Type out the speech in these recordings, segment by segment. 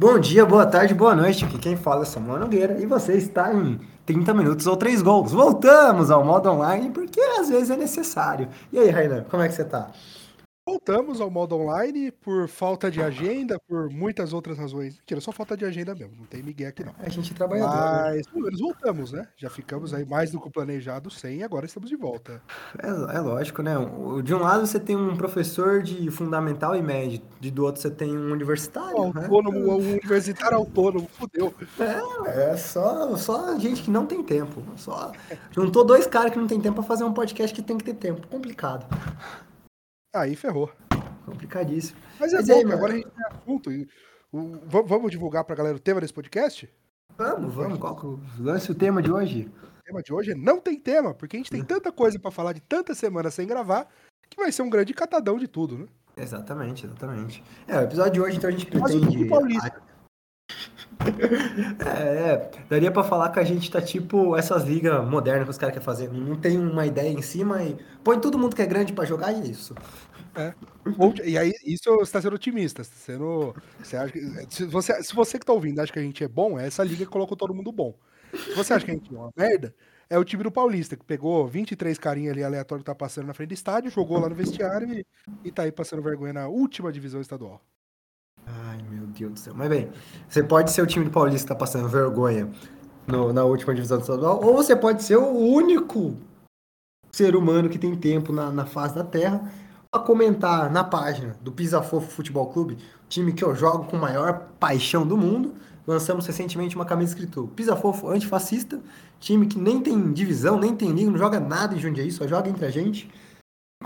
Bom dia, boa tarde, boa noite. Aqui quem fala é Samuel Nogueira e você está em 30 minutos ou 3 gols. Voltamos ao modo online porque às vezes é necessário. E aí, Rainan, como é que você tá? Voltamos ao modo online por falta de agenda, por muitas outras razões. Mentira, só falta de agenda mesmo, não tem Miguel aqui não. A gente trabalhador. né? Mas, pelo menos voltamos, né? Já ficamos aí mais do que o planejado sem e agora estamos de volta. É, é lógico, né? De um lado você tem um professor de fundamental e médio, de do outro você tem um universitário. né? Autônomo, o universitário autônomo, fudeu. É, é só, só gente que não tem tempo. Só juntou dois caras que não tem tempo pra fazer um podcast que tem que ter tempo. Complicado. Aí ferrou. Complicadíssimo. Mas é Mas bom, aí, mano? agora a gente tem assunto. e o- va- vamos divulgar pra galera o tema desse podcast? Vamos, vamos. Qual é o- lance o tema de hoje? O tema de hoje é não tem tema, porque a gente tem tanta coisa pra falar de tantas semanas sem gravar, que vai ser um grande catadão de tudo, né? Exatamente, exatamente. É, o episódio de hoje, então, a gente o pretende. Tudo Paulista. É, é, daria pra falar que a gente tá tipo essas ligas modernas que os caras querem fazer. Não tem uma ideia em cima e põe todo mundo que é grande pra jogar e é isso. Ou- e aí, isso você tá sendo otimista. Você tá sendo. Você acha que, se, você, se você que tá ouvindo acha que a gente é bom, é essa liga que colocou todo mundo bom. Se você acha que a gente é uma merda, é o time do Paulista, que pegou 23 carinha ali aleatório que tá passando na frente do estádio, jogou lá no vestiário e, e tá aí passando vergonha na última divisão estadual. Ai, meu Deus do céu. Mas bem, você pode ser o time do Paulista que tá passando vergonha no- na última divisão estadual, ou você pode ser o único ser humano que tem tempo na, na face da Terra pra comentar na página do Pisa Fofo Futebol Clube, time que eu jogo com maior paixão do mundo. Lançamos recentemente uma camisa escrito Pisa Fofo Antifascista, time que nem tem divisão, nem tem liga, não joga nada em Jundiaí, só joga entre a gente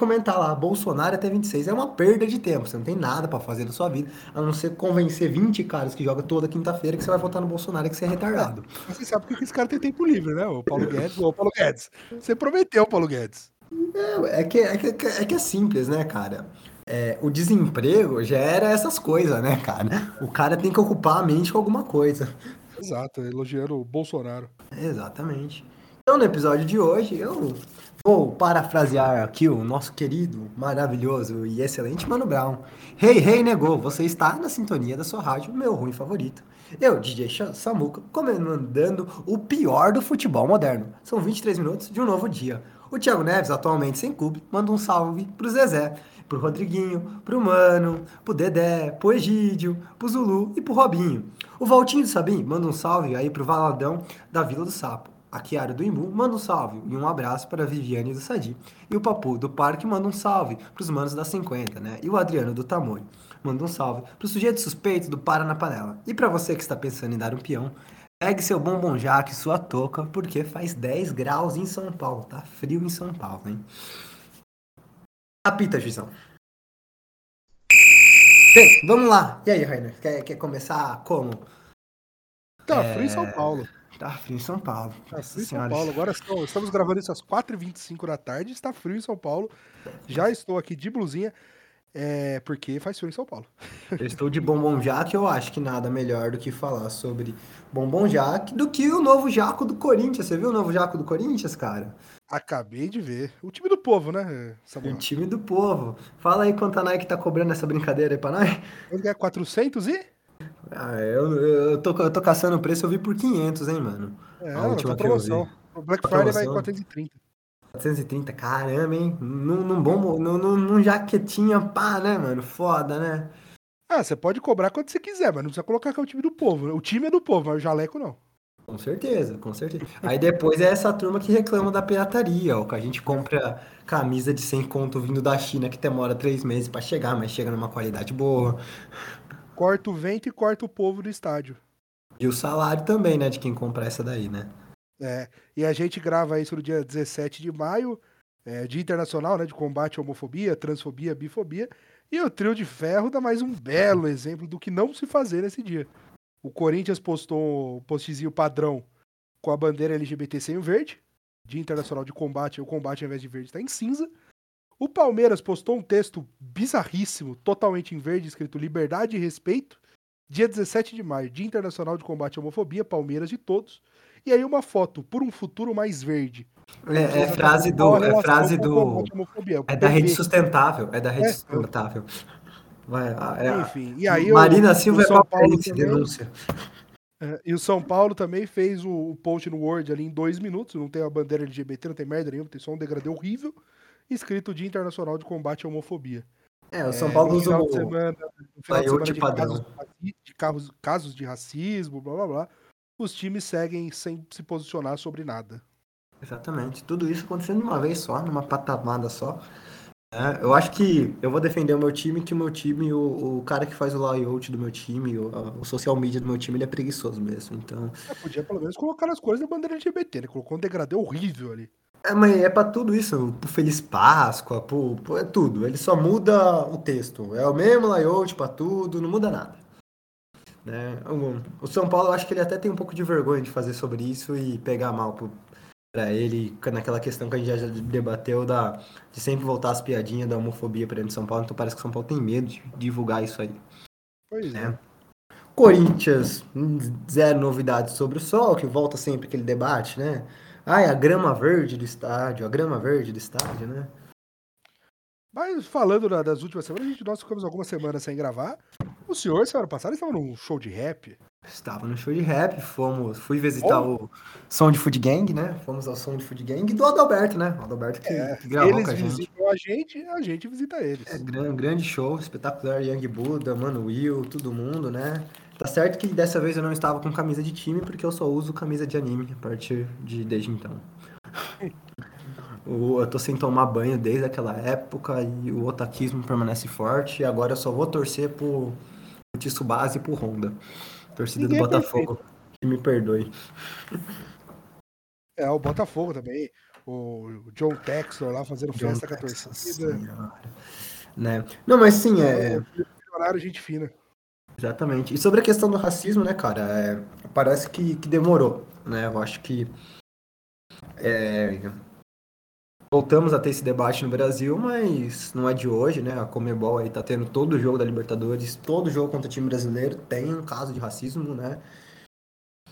comentar lá, Bolsonaro até 26. É uma perda de tempo, você não tem nada pra fazer da sua vida, a não ser convencer 20 caras que jogam toda quinta-feira que você vai votar no Bolsonaro e que você é retardado. Você sabe que esse cara tem tempo livre, né? O Paulo Guedes. Ô, Paulo Guedes. Você prometeu, Paulo Guedes. É, é que, é, que, é que é simples, né, cara? É, o desemprego gera essas coisas, né, cara? O cara tem que ocupar a mente com alguma coisa. Exato, elogiando o Bolsonaro. Exatamente. Então, no episódio de hoje, eu vou parafrasear aqui o nosso querido, maravilhoso e excelente Mano Brown. Hey, hey, negou, você está na sintonia da sua rádio, meu ruim favorito. Eu, DJ Samuca, comandando o pior do futebol moderno. São 23 minutos de um novo dia. O Thiago Neves, atualmente sem clube, manda um salve pro Zezé, pro Rodriguinho, pro Mano, pro Dedé, pro Egídio, pro Zulu e pro Robinho. O Valtinho do Sabim manda um salve aí pro Valadão da Vila do Sapo. A Kiara do Imbu manda um salve e um abraço para a Viviane do Sadi. E o Papu do Parque manda um salve para os manos da 50, né? E o Adriano do Tamoio manda um salve para o sujeito suspeito do Para na Panela. E para você que está pensando em dar um peão, pegue seu bombom jaque, sua touca, porque faz 10 graus em São Paulo. Tá frio em São Paulo, hein? Apita, juizão. Bem, vamos lá. E aí, Rainer? Quer, quer começar como? Tá frio em São Paulo. Tá frio em São Paulo. Tá frio em São. Paulo. Agora estamos, estamos gravando isso às 4h25 da tarde. Está frio em São Paulo. Já estou aqui de blusinha. É, porque faz frio em São Paulo. Eu estou de bombom jaque, eu acho que nada melhor do que falar sobre bombom jaque do que o novo jaco do Corinthians. Você viu o novo jaco do Corinthians, cara? Acabei de ver. O time do povo, né, O time do povo. Fala aí quanto a Nike tá cobrando essa brincadeira aí pra nós. Que é? 400 e? Ah, eu, eu, tô, eu tô caçando o preço, eu vi por 500, hein, mano. É, A não, última tá que eu vi. O Black Tá Friday vai promoção. 430. 430, caramba, hein? Num, num bom, num, num, jaquetinha pá, né, mano? Foda, né? Ah, você pode cobrar quanto você quiser, mas não precisa colocar que é o time do povo. O time é do povo, mas o jaleco não. Com certeza, com certeza. Aí depois é essa turma que reclama da pirataria, ó, que a gente compra camisa de 100 conto vindo da China que demora três meses pra chegar, mas chega numa qualidade boa. Corta o vento e corta o povo do estádio. E o salário também, né, de quem compra essa daí, né? É, e a gente grava isso no dia 17 de maio, é, Dia Internacional né, de Combate à Homofobia, Transfobia, Bifobia. E o Trio de Ferro dá mais um belo exemplo do que não se fazer nesse dia. O Corinthians postou um postzinho padrão com a bandeira LGBT sem o verde. Dia Internacional de Combate, o combate ao invés de verde está em cinza. O Palmeiras postou um texto bizarríssimo, totalmente em verde, escrito Liberdade e Respeito. Dia 17 de maio, Dia Internacional de Combate à Homofobia, Palmeiras de todos. E aí uma foto por um futuro mais verde. É, é frase do. É frase do. O É da rede sustentável. É da rede É. sustentável. Vai, é, Enfim, e aí Marina o, Silva o São é Paulo também, denúncia. É, e o São Paulo também fez o, o, post no Word ali em dois minutos, não tem a bandeira LGBT, não tem merda nenhuma, tem só um degradê horrível, escrito Dia Internacional de Combate à Homofobia. É, o São é, Paulo usou o semana, no final de de, casos, de casos, casos de racismo, blá blá blá, os times seguem sem se posicionar sobre nada. Exatamente. Tudo isso acontecendo de uma vez só, numa patamada só. É, eu acho que eu vou defender o meu time, que o meu time, o, o cara que faz o layout do meu time, o, o, social media do meu time, ele é preguiçoso mesmo. Então. É, podia pelo menos colocar as coisas da bandeira LGBT, né? Colocou um degradê horrível ali. É, mas é pra tudo isso, pro Feliz Páscoa, pro, pro, é tudo. Ele só muda o texto. É o mesmo layout pra tudo, não muda nada. Né? O, o São Paulo, eu acho que ele até tem um pouco de vergonha de fazer sobre isso e pegar mal pro, para ele naquela questão que a gente já debateu da, de sempre voltar as piadinhas da homofobia para dentro de São Paulo, então parece que São Paulo tem medo de divulgar isso aí. Pois é. é. Corinthians, zero novidades sobre o sol, que volta sempre aquele debate, né? Ai, a grama verde do estádio, a grama verde do estádio, né? Mas falando das últimas semanas, a gente, nós ficamos algumas semanas sem gravar. O senhor, semana passada, estava num show de rap. Estava no show de rap, fomos, fui visitar oh. o Som de Food Gang, né? Fomos ao Som de Food Gang do Adalberto, né? O Adalberto que, é, que gravou eles com a gente. visitam a gente, a gente visita eles. É, grande, grande show, espetacular, Young Buda, Mano Will, todo mundo, né? Tá certo que dessa vez eu não estava com camisa de time, porque eu só uso camisa de anime a partir de desde então. eu tô sem tomar banho desde aquela época e o otaquismo permanece forte, e agora eu só vou torcer pro, pro Tsubasa e pro Honda. Torcida Ninguém do é Botafogo. que me perdoe. É, o Botafogo também. O John Textor lá fazendo John festa Texas, com a torcida. Né? Não, mas sim, é. Horário, gente fina. Exatamente. E sobre a questão do racismo, né, cara? É, parece que, que demorou, né? Eu acho que. É, voltamos a ter esse debate no Brasil, mas não é de hoje, né? A Comebol aí tá tendo todo jogo da Libertadores, todo jogo contra time brasileiro tem um caso de racismo, né?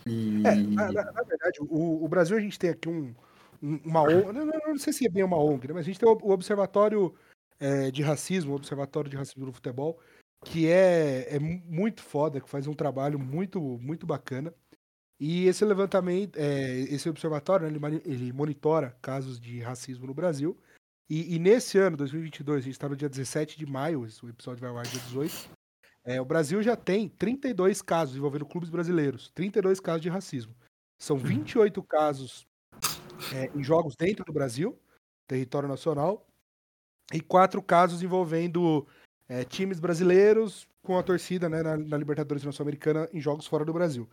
E... É, na, na, verdade, o, o, Brasil a gente tem aqui um, uma ONG, não, não, não, sei se é bem uma ONG, né? mas a gente tem o, o Observatório é, de Racismo, o Observatório de Racismo no Futebol, que é, é muito foda, que faz um trabalho muito, muito bacana. E esse levantamento, é, esse observatório, né, ele, ele, monitora casos de racismo no Brasil. E, e, nesse ano, 2022, a gente está no dia 17 de maio, o episódio vai ao ar dia 18. É, o Brasil já tem 32 casos envolvendo clubes brasileiros, 32 casos de racismo. São 28 uhum. casos é, em jogos dentro do Brasil, território nacional, e quatro casos envolvendo é, times brasileiros com a torcida né, na, na Libertadores Sul-Americana em jogos fora do Brasil.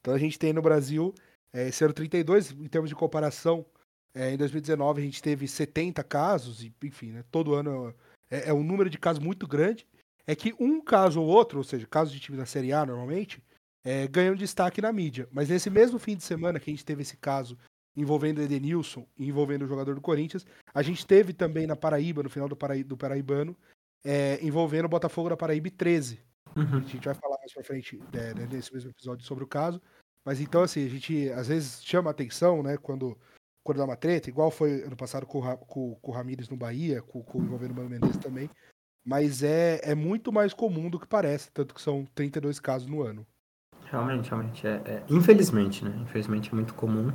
Então a gente tem no Brasil é, esse ano 32, em termos de comparação, é, em 2019 a gente teve 70 casos, e, enfim, né, todo ano é, é, um número de casos muito grande. É que um caso ou outro, ou seja, casos de time da Série A normalmente, é, ganham destaque na mídia. Mas nesse mesmo fim de semana que a gente teve esse caso envolvendo Edenilson e envolvendo o jogador do Corinthians, a gente teve também na Paraíba, no final do, Paraí do Paraibano, é, envolvendo o Botafogo da Paraíba 13. Uhum. A gente vai falar mais pra frente é, né, nesse mesmo episódio sobre o caso. Mas então, assim, a gente às vezes chama atenção, né, quando, quando dá uma treta, igual foi ano passado com, com, com o Ramires no Bahia, com, com envolvendo o Mano Menezes também. Mas é, é muito mais comum do que parece, tanto que são 32 casos no ano. Realmente, realmente. É, é, infelizmente, né? Infelizmente é muito comum.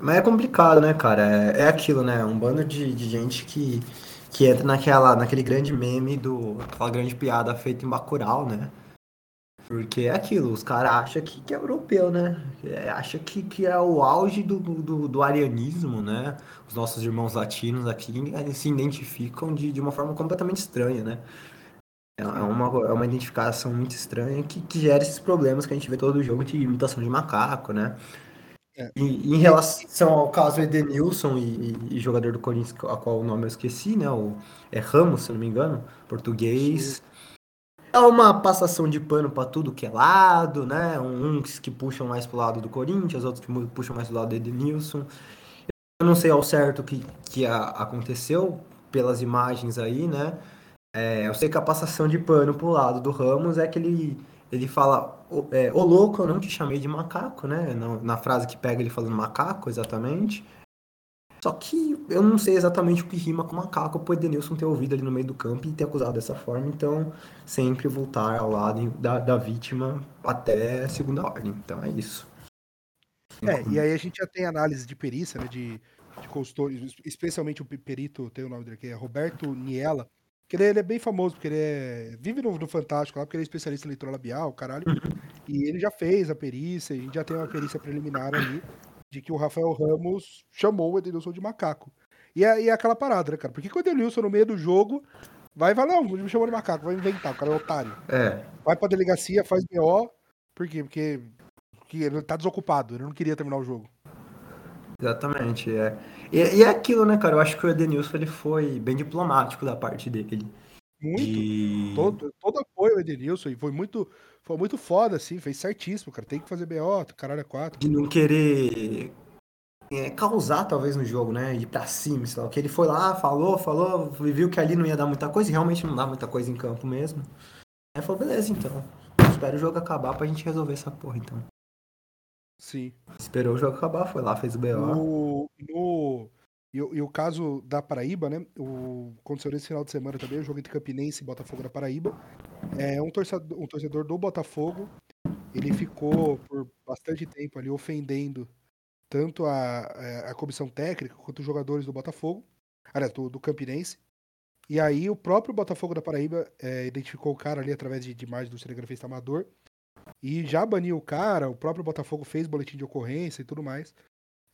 Mas é complicado, né, cara? É, é aquilo, né? Um bando de, de gente que que entra naquela, naquele grande meme do. aquela grande piada feita em Bacurau, né? Porque é aquilo, os caras acham que, que é europeu, né? É, acha que, que é o auge do, do, do, arianismo, né? Os nossos irmãos latinos aqui se identificam de, de uma forma completamente estranha, né? É, é uma, é uma identificação muito estranha que, que gera esses problemas que a gente vê todo jogo de imitação de macaco, né? É. E, em relação ao caso Edenilson e, e, jogador do Corinthians, a qual o nome eu esqueci, né? O, é Ramos, se não me engano, português. Sim. É uma passação de pano para tudo que é lado, né? Uns que puxam mais pro lado do Corinthians, outros que puxam mais pro lado do Edenilson. Eu não sei ao certo o que, que a, aconteceu pelas imagens aí, né? É, eu sei que a passação de pano pro lado do Ramos é que ele ele fala, ô é, louco, eu não te chamei de macaco, né? Na, na, frase que pega ele falando macaco, exatamente. Só que eu não sei exatamente o que rima com macaco pro Edenilson ter ouvido ali no meio do campo e ter acusado dessa forma. Então, sempre voltar ao lado da, da vítima até segunda ordem. Então é isso. É, e aí a gente já tem análise de perícia, né? De, de consultores, especialmente o perito, tem o nome dele aqui, é Roberto Niela. Que ele, ele é bem famoso, porque ele é, vive no, no Fantástico lá, porque ele é especialista em leitura labial, caralho. E ele já fez a perícia, e a gente já tem uma perícia preliminar ali de que o Rafael Ramos chamou o Edenilson de macaco. E é, e é aquela parada, né, cara? Por que, que o Edenilson, no meio do jogo, vai e fala, não, me chamou de macaco, vai inventar, o cara é otário. É. Vai pra delegacia, faz BO, por quê? Porque, porque ele tá desocupado, ele não queria terminar o jogo. Exatamente, é. E, e é aquilo, né, cara? Eu acho que o Edenilson ele foi bem diplomático da parte dele. Muito. De... Todo, todo apoio ao Edenilson. E foi muito, foi muito foda, assim. Fez certíssimo, cara. Tem que fazer BO, caralho, é 4. De não querer é, causar, talvez, no jogo, né? Ir pra cima, sei lá. Que ele foi lá, falou, falou, viu que ali não ia dar muita coisa. E realmente não dá muita coisa em campo mesmo. Aí falou, beleza, então. Espero o jogo acabar pra gente resolver essa porra, então. Sim. Esperou o jogo acabar, foi lá, fez o BO. No, no, e, o- e o caso da Paraíba, né? O, aconteceu nesse final de semana também, o jogo entre Campinense e Botafogo da Paraíba. É um torcedor, um torcedor do Botafogo. Ele ficou por bastante tempo ali ofendendo tanto a, a, a comissão técnica quanto os jogadores do Botafogo, aliás, do, do Campinense. E aí o próprio Botafogo da Paraíba é, identificou o cara ali através de, de imagem do cinegrafista amador e já baniu o cara, o próprio Botafogo fez boletim de ocorrência e tudo mais.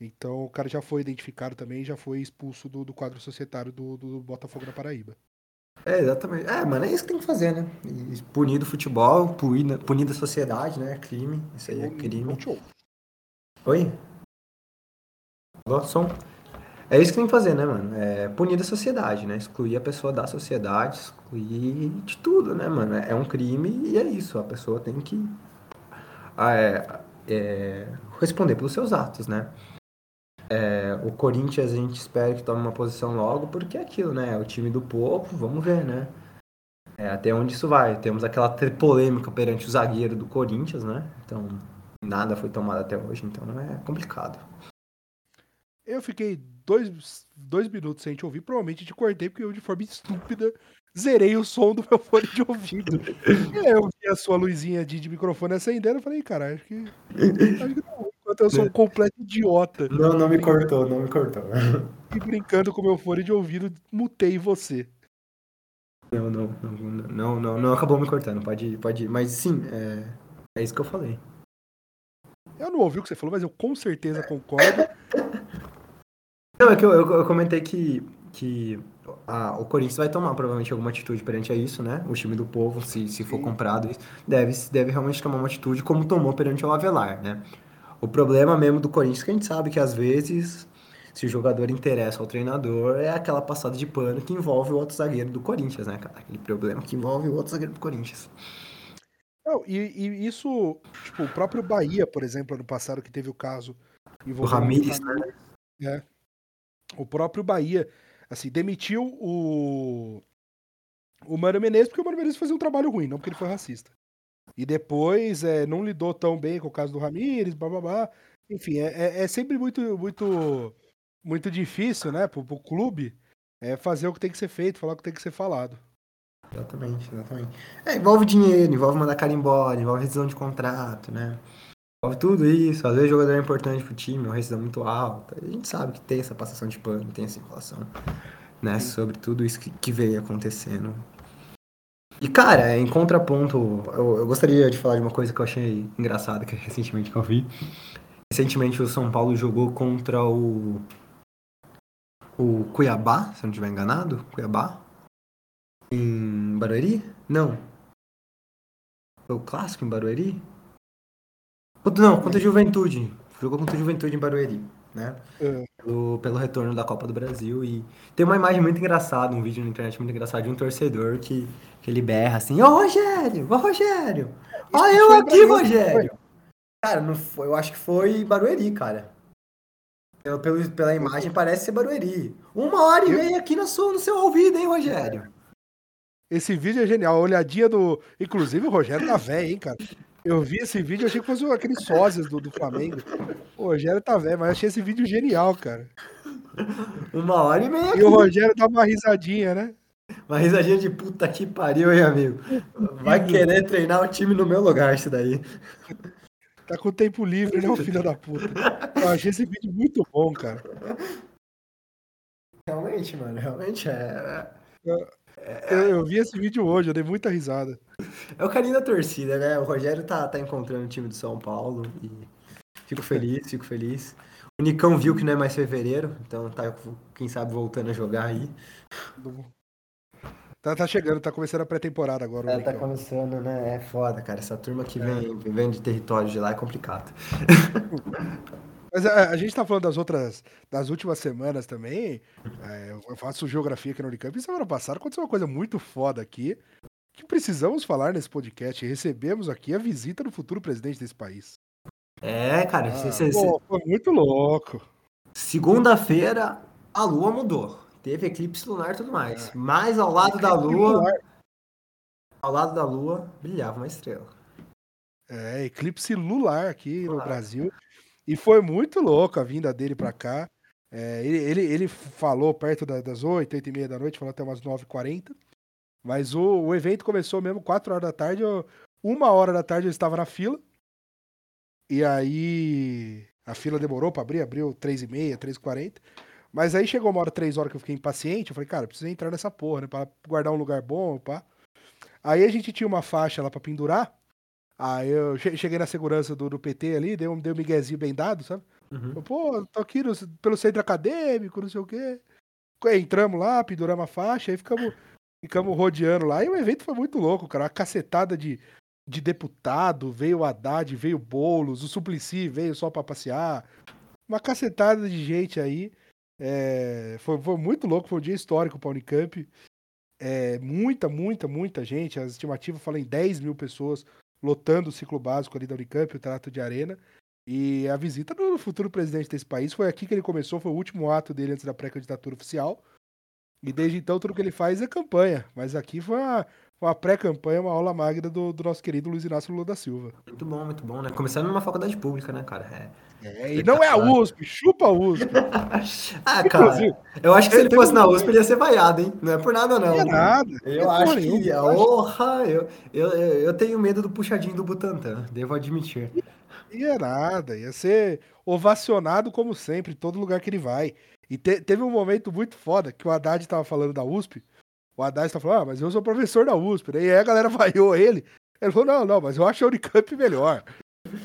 Então o cara já foi identificado também já foi expulso do, do quadro societário do, do Botafogo da Paraíba. É, exatamente. É, mano, é isso que tem que fazer, né? Punir do futebol, punir, punir da sociedade, né? Crime. Isso aí é crime. Oi? Alô, som? É isso que tem que fazer, né, mano? É punir da sociedade, né? Excluir a pessoa da sociedade, excluir de tudo, né, mano? É um crime e é isso. A pessoa tem que ah, é, é, responder pelos seus atos, né? É, o Corinthians a gente espera que tome uma posição logo, porque é aquilo, né? É o time do povo, vamos ver, né? É, até onde isso vai. Temos aquela polêmica perante o zagueiro do Corinthians, né? Então, nada foi tomado até hoje, então é complicado. Eu fiquei dois, dois minutos sem te ouvir, provavelmente te cortei, porque eu, de forma estúpida, zerei o som do meu fone de ouvido. e aí eu vi a sua luzinha de, de microfone acendendo, eu falei, cara, acho que. Acho que não. Enquanto eu sou um completo idiota Não, não me cortou, não me cortou. e brincando com o meu fone de ouvido, mutei você. Não, não, não, não, não, não acabou me cortando, pode ir, pode ir. Mas sim, é, é isso que eu falei. Eu não ouvi o que você falou, mas eu com certeza concordo. Não, é que eu, eu, eu comentei que, que a- o Corinthians vai tomar provavelmente alguma atitude perante a isso, né? O time do povo, se, se for Sim. comprado, deve, deve realmente tomar uma atitude como tomou perante o Avelar, né? O problema mesmo do Corinthians é que a gente sabe que às vezes, se o jogador interessa ao treinador, é aquela passada de pano que envolve o outro zagueiro do Corinthians, né, cara? Aquele problema que envolve o outro zagueiro do Corinthians. Não, e, e isso, tipo, o próprio Bahia, por exemplo, ano passado, que teve o caso O Ramires, né? É. O próprio Bahia, assim, demitiu o. O Mano Menezes porque o Mano Menezes fazia um trabalho ruim, não porque ele foi racista. E depois é, não lidou tão bem com o caso do Ramires, blá blá blá. Enfim, é, é- é sempre muito, muito, muito difícil, né, pro, pro clube é, fazer o que tem que ser feito, falar o que tem que ser falado. Exatamente, exatamente. É, envolve dinheiro, envolve mandar cara embora, envolve rescisão de contrato, né? Tudo isso. Às vezes o jogador é importante pro time, uma rescisão muito alta. A gente sabe que tem essa passação de pano, tem essa enrolação, né? Sobre tudo isso que, que veio acontecendo. E, cara, em contraponto, eu, eu gostaria de falar de uma coisa que eu achei engraçada, que recentemente que eu vi. Recentemente o São Paulo jogou contra o. O Cuiabá, se eu não estiver enganado. Cuiabá. Em Barueri? Não. Foi o clássico em Barueri? Não, contra a Juventude. Jogou contra a Juventude em Barueri, né? É. Pelo, pelo retorno da Copa do Brasil. E tem uma imagem muito engraçada, um vídeo na internet muito engraçado de um torcedor que, que ele berra assim: Ô Rogério, ô Rogério! Ó eu aqui, Rogério! Cara, não foi, eu acho que foi Barueri, cara. Pelo, pelo- pela imagem parece ser Barueri. Uma hora e meia aqui no, seu- no seu ouvido, hein, Rogério? Esse vídeo é genial, a olhadinha do. Inclusive o Rogério tá velho, hein, cara. Eu vi esse vídeo, achei que fosse aqueles sósias do, do Flamengo. O Rogério tá velho, mas eu achei esse vídeo genial, cara. Uma hora e meia. E o Rogério dá uma risadinha, né? Uma risadinha de puta que pariu, hein, amigo? Vai querer treinar o time no meu lugar, isso daí. Tá com tempo livre, né, o filho da puta? Eu achei esse vídeo muito bom, cara. Realmente, mano, realmente é. Eu, eu vi esse vídeo hoje, eu dei muita risada. É o carinho da torcida, né? O Rogério tá, tá encontrando o time do São Paulo e fico feliz, fico feliz. O Nicão viu que não é mais fevereiro, então tá, quem sabe, voltando a jogar aí. Tá, tá chegando, tá começando a pré-temporada agora. o É, tá começando, né? É foda, cara. Essa turma que vem, vem de território de lá é complicado. Mas a, a gente tá falando das outras, das últimas semanas também. É, eu faço geografia aqui no Unicamp. E semana passada aconteceu uma coisa muito foda aqui. Que precisamos falar nesse podcast. Recebemos aqui a visita do futuro presidente desse país. É, cara. Ah, cê- cê- pô, foi muito louco. Segunda-feira, a lua mudou. Teve eclipse lunar e tudo mais. É. Mas ao lado da lua, ao lado da lua, brilhava uma estrela. É, eclipse lular aqui no. Brasil. E foi muito louco a vinda dele pra cá. É, ele, ele, ele falou perto da- das 8, 8 e meia da noite, falou até umas 9h40. Mas o, o evento começou mesmo 4 horas da tarde. eu- uma hora da tarde eu estava na fila. E aí a fila demorou pra abrir, abriu 3 e meia, 3h40. Mas aí chegou uma hora, 3 horas que eu fiquei impaciente. Eu falei, cara, preciso entrar nessa porra, né? Pra guardar um lugar bom, pá. Aí a gente tinha uma faixa lá pra pendurar. Aí eu che- cheguei na segurança do, do PT ali, dei um, dei um miguezinho bem dado, sabe? Uhum. Eu, Pô, tô aqui no- pelo centro acadêmico, não sei o quê. Entramos lá, penduramos a faixa, aí ficamos, ficamos rodeando lá. E o evento foi muito louco, cara. Uma cacetada de, de deputado, veio o Haddad, veio o Boulos, o Suplicy veio só pra passear. Uma cacetada de gente aí. É, foi, foi muito louco, foi um dia histórico pra Unicamp. É, muita, muita, muita gente. As estimativas falam em 10 mil pessoas lotando o ciclo básico ali da Unicamp, o Trato de Arena. E a visita do futuro presidente desse país foi aqui que ele começou, foi o último ato dele antes da pré-candidatura oficial. E desde então tudo que ele faz é campanha. Mas aqui foi uma, uma pré-campanha, uma aula magna do, do nosso querido Luiz Inácio Lula da Silva. Muito bom, muito bom, né? Começando numa faculdade pública, né, cara? É. É, e não é a USP, chupa a USP. Ah, cara, eu acho que se ele fosse na USP, ele ia ser vaiado, hein? Não é por nada, não. não é nada. Eu é acho que. eu Porra, eu, eu, eu eu tenho medo do puxadinho do Butantan, devo admitir. Ia nada, ia ser ovacionado como sempre, em todo lugar que ele vai. E te- teve um momento muito foda que o Haddad tava falando da USP. O Haddad tava falando, ah, mas eu sou professor da USP. né? E aí a galera vaiou ele. Ele falou, não, não, mas eu acho a Unicamp melhor.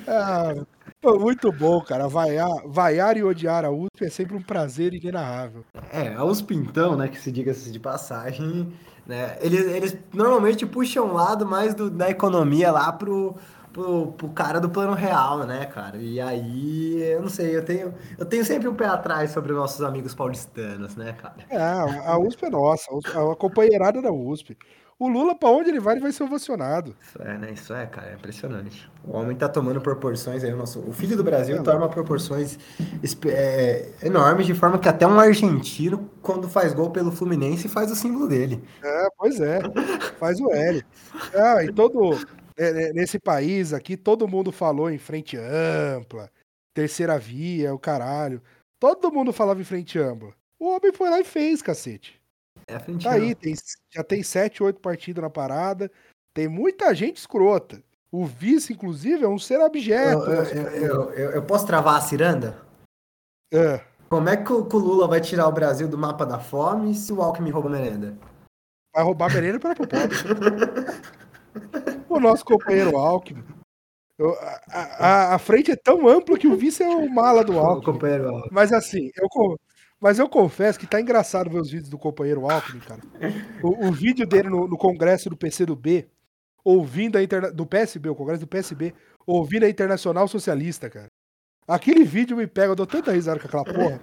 Ah, foi muito bom, cara. Vaiar, vaiar e odiar a USP é sempre um prazer inenarrável. É, a USP então, né, que se diga-se de passagem, né, eles, eles normalmente puxam um lado mais do, da economia lá pro, pro, pro cara do plano real, né, cara? E aí, eu não sei, eu tenho, eu tenho sempre um pé atrás sobre os nossos amigos paulistanos, né, cara? É, a USP é nossa, a companheirada da USP. O Lula, pra onde ele vai, ele vai ser ovacionado. Isso é, né? Isso é, cara, é impressionante. O homem tá tomando proporções aí, o nosso, o filho do Brasil É, toma proporções é, enormes, de forma que até um argentino, quando faz gol pelo Fluminense, faz o símbolo dele. É, pois é. Faz o L. Ah, e todo. É, é, Nesse país aqui, todo mundo falou em frente ampla, terceira via, o caralho. Todo mundo falava em frente ampla. O homem foi lá e fez, cacete. É a frente Tá aí, tem, já tem sete, oito partidos na parada. Tem muita gente escrota. O vice, inclusive, é um ser abjeto. eu, eu, eu- eu- eu posso travar a ciranda? É. Como é que o, o Lula vai tirar o Brasil do mapa da fome se o Alckmin rouba merenda? Vai roubar merenda para pro pobre. O nosso companheiro Alckmin. Eu- a, a- a frente é tão ampla que o vice é o mala do Alckmin. Mas assim, eu, mas eu confesso que tá engraçado ver os vídeos do companheiro Alckmin, cara. O, o vídeo dele no, no congresso do PCdoB, ouvindo a interna... do PSB, o congresso do PSB, ouvindo a Internacional Socialista, cara. Aquele vídeo me pega, eu dou tanta risada com aquela porra.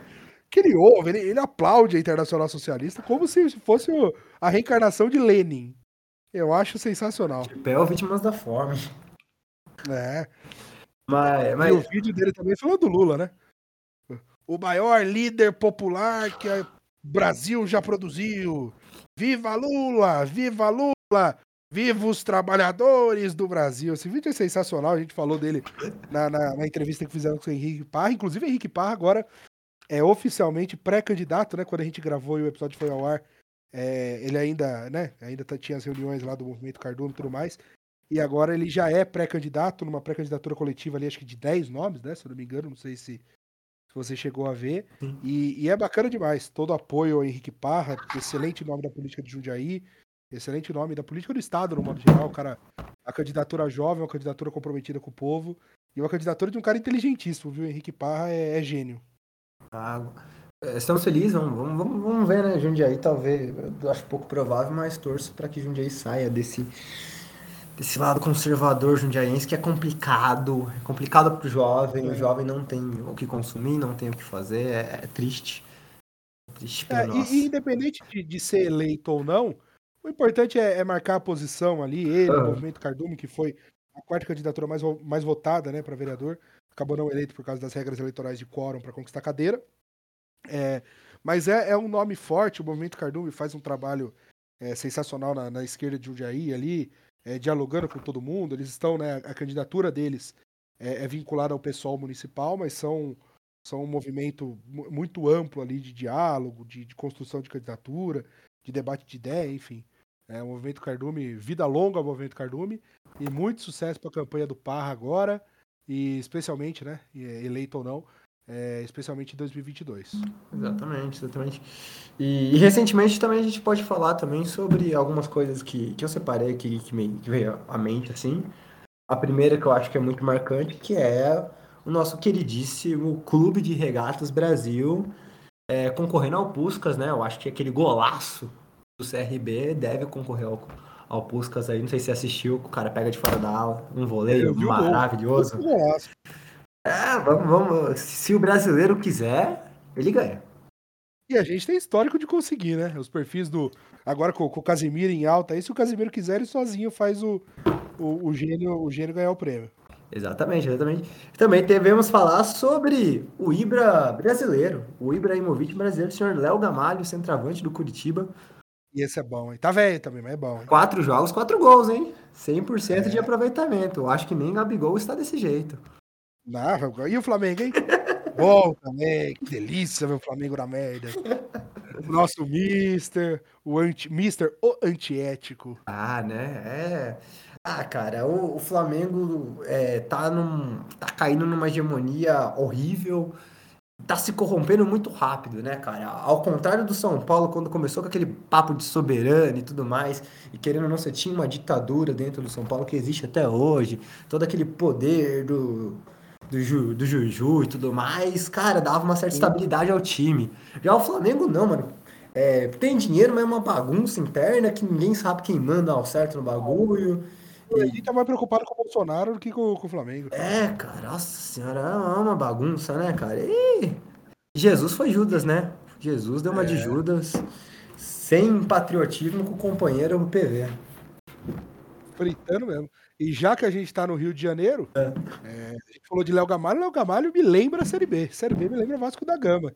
Que ele ouve, ele, ele aplaude a Internacional Socialista como se fosse o- a reencarnação de Lenin. Eu acho sensacional. Pé vítimas da fome. É. Mas, E mas o vídeo dele também falou do Lula, né? O maior líder popular que o Brasil já produziu. Viva Lula! Viva Lula! Viva os trabalhadores do Brasil! Esse vídeo é sensacional, a gente falou dele na, na- na entrevista que fizeram com o Henrique Parra. Inclusive, Henrique Parra agora é oficialmente pré-candidato, né? Quando a gente gravou e o episódio foi ao ar, é, ele ainda, né? Ainda tá, tinha as reuniões lá do movimento Carduno e tudo mais. E agora ele já é pré-candidato numa pré-candidatura coletiva ali, acho que de 10 nomes, né? Se eu não me engano, não sei se, se você chegou a ver. E, e, é bacana demais. Todo apoio ao Henrique Parra, excelente nome da política de Jundiaí, excelente nome da política do Estado, no modo geral. Cara, a candidatura jovem, uma candidatura comprometida com o povo. E uma candidatura de um cara inteligentíssimo, viu? Henrique Parra é, é gênio. Ah, estamos felizes, vamos, vamos, vamos ver, né? Jundiaí talvez, eu acho pouco provável, mas torço para que Jundiaí saia desse desse lado conservador jundiaense que é complicado, é complicado para o jovem, o jovem não tem o que consumir, não tem o que fazer, é, é triste. triste é, e, e, independente de, de, ser eleito ou não, o importante é, é marcar a posição ali, ele, uhum. o movimento Cardume, que foi a quarta candidatura mais, mais votada né, para vereador, acabou não eleito por causa das regras eleitorais de quórum para conquistar a cadeira. É, mas é, é um nome forte, o movimento Cardume faz um trabalho é, sensacional na, na esquerda de Jundiaí ali, é, dialogando com todo mundo. Eles estão, né, a candidatura deles é, é, vinculada ao pessoal municipal, mas são, são um movimento muito amplo ali de diálogo, de, de construção de candidatura, de debate de ideia, enfim. É, o Movimento Cardume, vida longa ao Movimento Cardume, e muito sucesso para a campanha do Parra agora, e especialmente, né, eleito ou não, é, especialmente em 2022. Exatamente, exatamente. E, e, recentemente também a gente pode falar também sobre algumas coisas que, que eu separei aqui, que, me, que veio à mente, assim. A primeira que eu acho que é muito marcante, que é o nosso queridíssimo Clube de Regatas Brasil é, concorrendo ao Puscas, né? Eu acho que aquele golaço do CRB deve concorrer ao, ao Puscas aí. Não sei se você assistiu, o cara pega de fora da aula, um voleio maravilhoso. É, vamos, vamos. Se o brasileiro quiser, ele ganha. E a gente tem histórico de conseguir, né? Os perfis do. Agora com, com o Casimiro em alta, aí se o Casimiro quiser, ele sozinho faz o, o, o, gênio, o gênio ganhar o prêmio. Exatamente, exatamente. Também devemos falar sobre o Ibra brasileiro, o Ibrahimovic brasileiro, o senhor Léo Gamalho, centroavante do Curitiba. E esse é bom, hein? Tá velho também, mas é bom. Hein? Quatro jogos, quatro gols, hein? 100% é. de aproveitamento. Eu acho que nem Gabigol está desse jeito. Não, e o Flamengo, hein? Bom também, que delícia ver o Flamengo na merda. O nosso Mister, o anti, Mister, o antiético. Ah, né? É. Ah, cara, o, o Flamengo é, tá, num, tá caindo numa hegemonia horrível, tá se corrompendo muito rápido, né, cara? Ao contrário do São Paulo, quando começou com aquele papo de soberano e tudo mais, e querendo ou não, você tinha uma ditadura dentro do São Paulo que existe até hoje, todo aquele poder do do, Ju, do Juju e tudo mais, cara, dava uma certa estabilidade ao time. Já o Flamengo não, mano. É, tem dinheiro, mas é uma bagunça interna que ninguém sabe quem manda ao certo no bagulho. E... A gente tá mais preocupado com o Bolsonaro do que com, com o Flamengo. É, cara, nossa senhora, é uma bagunça, né, cara? E Jesus foi Judas, né? Jesus deu uma é. de Judas, sem patriotismo com o companheiro PV. Fritando mesmo. E já que a gente tá no Rio de Janeiro, é. É, a gente falou de Léo Gamalho, Léo Gamalho me lembra a Série B. Série B me lembra Vasco da Gama.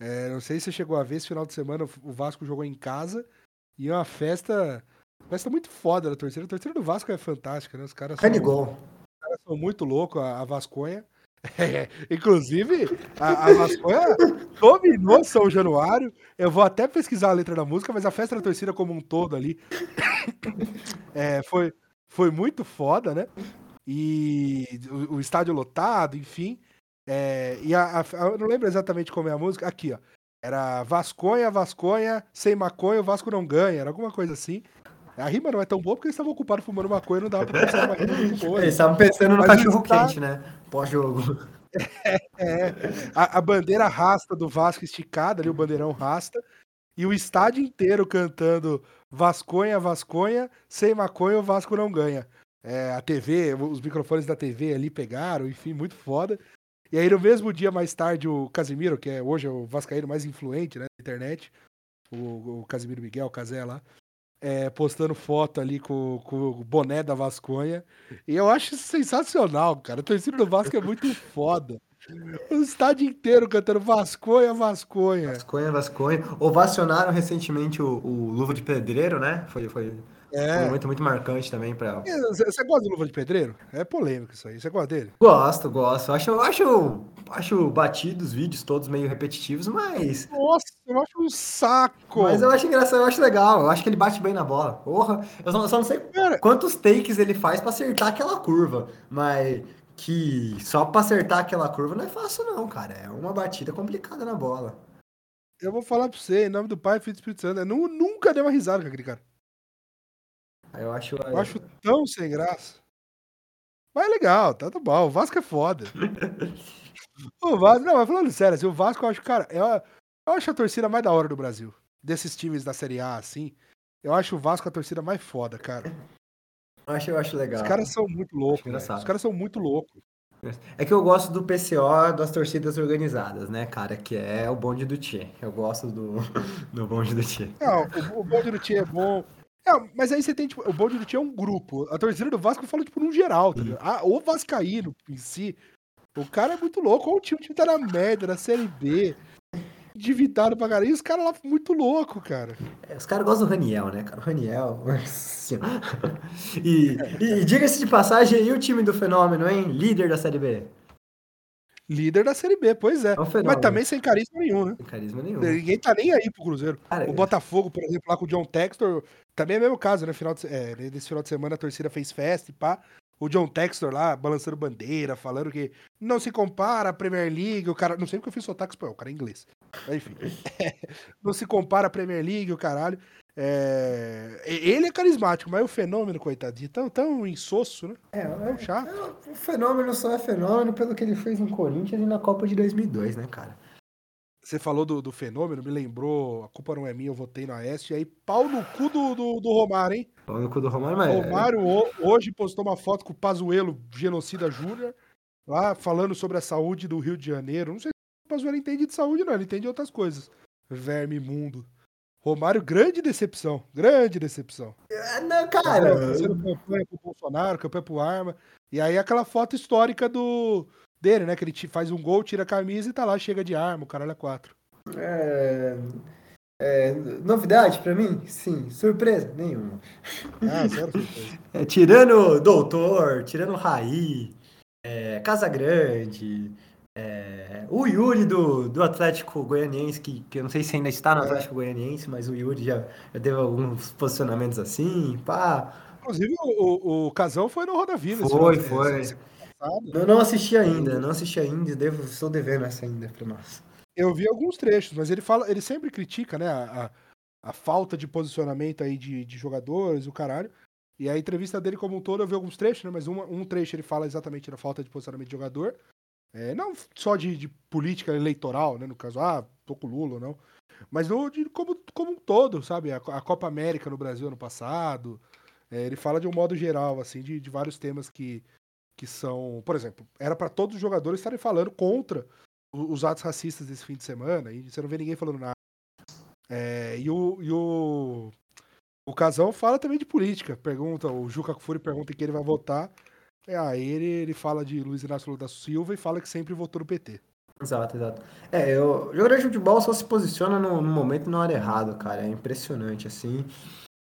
É, não sei se você chegou a ver esse final de semana, o Vasco jogou em casa e é uma festa. Festa muito foda da torcida. A torcida do Vasco é fantástica, né? Os caras são, os caras são muito loucos, a, a Vasconha. É, inclusive, a, a Vasconha dominou São Januário. Eu vou até pesquisar a letra da música, mas a festa da torcida como um todo ali é, foi, foi muito foda, né? E o, o estádio lotado, enfim. É, e a, a, eu não lembro exatamente como é a música. Aqui, ó. Era Vasconha, Vasconha, sem maconha, o Vasco não ganha. Era alguma coisa assim. A rima não é tão boa porque eles estavam ocupados fumando maconha e não dava pra pensar uma rima muito boa. Eles estavam pensando no cachorro tá... quente, né? Pós-jogo. É, é. A, a, bandeira rasta do Vasco esticada ali, o bandeirão rasta. E o estádio inteiro cantando Vasconha, Vasconha, sem maconha o Vasco não ganha. É, a TV, os microfones da TV ali pegaram, enfim, muito foda. E aí no mesmo dia mais tarde o Casimiro, que é hoje é o vascaíno mais influente né, na internet, o, o Casimiro Miguel, o Casé lá, é, postando foto ali com, com, o boné da Vasconha. E eu acho isso sensacional, cara. A torcida do Vasco é muito foda. O estádio inteiro cantando Vasconha, Vasconha. Vasconha, Vasconha. Ovacionaram recentemente o, o Luva de Pedreiro, né? Foi, foi É. Um momento muito marcante também pra. Você você gosta do Luva de Pedreiro? É polêmico isso aí. Você gosta dele? Gosto, gosto. Acho, acho, acho batido os vídeos todos meio repetitivos, mas. Nossa, eu acho um saco. Mas eu acho engraçado, eu acho legal. Eu acho que ele bate bem na bola. Porra, eu só, eu só não sei Cara, quantos takes ele faz pra acertar aquela curva. Mas que só pra acertar aquela curva não é fácil, não, cara. É uma batida complicada na bola. eu vou falar pra você, em nome do Pai, Filho do Espírito Santo, eu nu- nunca dei uma risada com aquele cara. Eu acho. Eu acho tão sem graça. Mas é legal, tá, tá bom. O Vasco é foda. o Vasco, não, mas falando sério, assim, o Vasco eu acho, cara, eu, eu acho a torcida mais da hora do Brasil. Desses times da Série A, assim. Eu acho o Vasco a torcida mais foda, cara. Eu acho, eu acho legal. Os caras são muito loucos, engraçado. Os caras são muito loucos. É que eu gosto do PCO das torcidas organizadas, né, cara? Que é o bonde do Tchê. Eu gosto do, do bonde do Tchê. Não, o, o bonde do Tia é bom. É, mas aí você tem, tipo, o bonde do Tia é um grupo. A torcida do Vasco fala, tipo, num geral, tá ligado? Ah, o Vascaíno em si. O cara é muito louco. Olha o time, o time tá na merda, na Série B. Endividado pra caralho. E os caras lá muito louco, cara. É, Os caras gostam do Raniel, né, cara? O Raniel. assim, e e diga-se de passagem, e o time do Fenômeno, hein? Líder da Série B. Líder da Série B, pois é. É um Mas também sem carisma nenhum, né? Sem carisma nenhum. Ninguém tá nem aí pro Cruzeiro. Cara, O Botafogo, por exemplo, lá com o John Textor, também é o mesmo caso, né? Final de, é, nesse final de semana a torcida fez festa e pá. O John Textor lá, balançando bandeira, falando que não se compara a Premier League, o cara. Não sei porque eu fiz sotaque espanhol, o cara é inglês. Enfim. não se compara a Premier League, o caralho. É, Ele é carismático, mas o fenômeno, coitadinho, tão, tão insosso, né? É, Tão chato. o Fenômeno só é fenômeno pelo que ele fez no Corinthians e na Copa de 2002, né, cara? Você falou do, do fenômeno, me lembrou, a culpa não é minha, eu votei no Aeste, e aí pau no cu do, do, do Romário, hein? Pau no cu do Romário, mas... Romário ho- hoje postou uma foto com o Pazuello, genocida Júnior, lá falando sobre a saúde do Rio de Janeiro. Não sei se o Pazuello entende de saúde, não, ele entende de outras coisas. Verme imundo. Romário, grande decepção, grande decepção. É, não, Tá cara... Fazendo campanha pro Bolsonaro, campanha pro Arma. E aí aquela foto histórica do dele, né? Que ele faz um gol, tira a camisa e tá lá, chega de arma, o caralho é quatro. É, é, novidade pra mim? Sim. Surpresa? Nenhuma. Ah, zero surpresa. É, tirando Doutor, tirando Raí, é, Casa Grande, é, o Yuri do, do Atlético Goianiense, que, que eu não sei se ainda está no É. Atlético Goianiense, mas o Yuri já, já teve alguns posicionamentos assim, pá. Inclusive, o, o, o Casão foi no Roda esse Foi, foi. passada. Eu não assisti ainda, não assisti ainda, devo, estou devendo essa ainda pra nós. Eu vi alguns trechos, mas ele fala, ele sempre critica, né, a, a, falta de posicionamento aí de, de jogadores, o caralho. E a entrevista dele como um todo, eu vi alguns trechos, né, mas uma- um trecho ele fala exatamente da falta de posicionamento de jogador. É, não só de, de política eleitoral, né, no caso, ah, tô com o Lula ou não. Mas no, de, como, como um todo, sabe? A, a Copa América no Brasil ano passado. É, ele fala de um modo geral, assim, de, de vários temas que, que são. Por exemplo, era para todos os jogadores estarem falando contra os atos racistas desse fim de semana, e você não vê ninguém falando nada. É, e o, e o, o Casão fala também de política. Pergunta, o Juca Kfouri pergunta em que ele vai votar. É, aí ele, ele fala de Luiz Inácio Lula da Silva e fala que sempre votou no PT. Exato, exato. É, eu, o jogador de futebol só se posiciona no, no momento e na hora errado, cara. É impressionante, assim.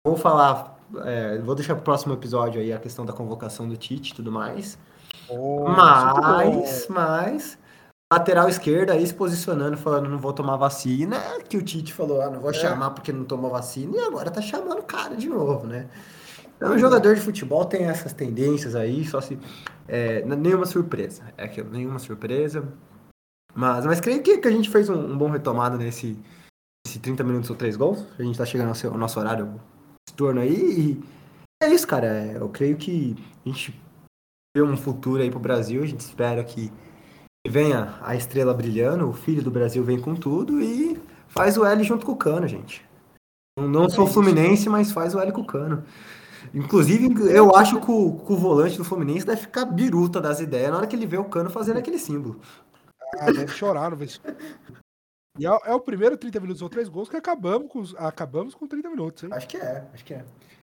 Vou falar, é, vou deixar pro próximo episódio aí a questão da convocação do Tite e tudo mais. Mas, mas, lateral esquerda aí se posicionando, falando não vou tomar vacina, que o Tite falou, ah, não vou É. chamar porque não tomou vacina, e agora tá chamando o cara de novo, né? Então, o jogador de futebol tem essas tendências aí, só se. É, nenhuma surpresa. É aquilo, nenhuma surpresa. Mas, mas creio que, que a gente fez um, um bom retomada nesse, nesse 30 minutos ou 3 gols. A gente tá chegando ao, seu- ao nosso horário de turno aí. E é isso, cara. É, Eu creio que a gente vê um futuro aí pro Brasil. A gente espera que venha a estrela brilhando, o filho do Brasil vem com tudo e faz o L junto com o Cano, gente. Não, não sou Fluminense, mas faz o L com o Cano. Inclusive, eu acho que o, que o volante do Fluminense deve ficar biruta das ideias na hora que ele vê o Cano fazendo aquele símbolo. Ah, deve chorar no vestiário. E é, é o primeiro 30 minutos ou 3 gols que acabamos com, os- acabamos com 30 minutos, hein? Acho que é, acho que é.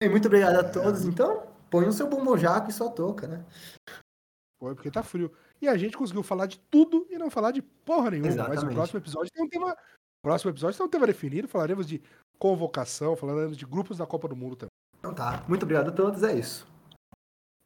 E muito obrigado a todos, então. Põe o seu bombom jaco e sua touca, né? Foi porque tá frio. E a gente conseguiu falar de tudo e não falar de porra nenhuma. Mas o Exatamente. próximo episódio tem um tema. O próximo episódio tem um tema definido. Falaremos de convocação, falaremos de grupos da Copa do Mundo também. Então tá? Muito obrigado a todos, é isso.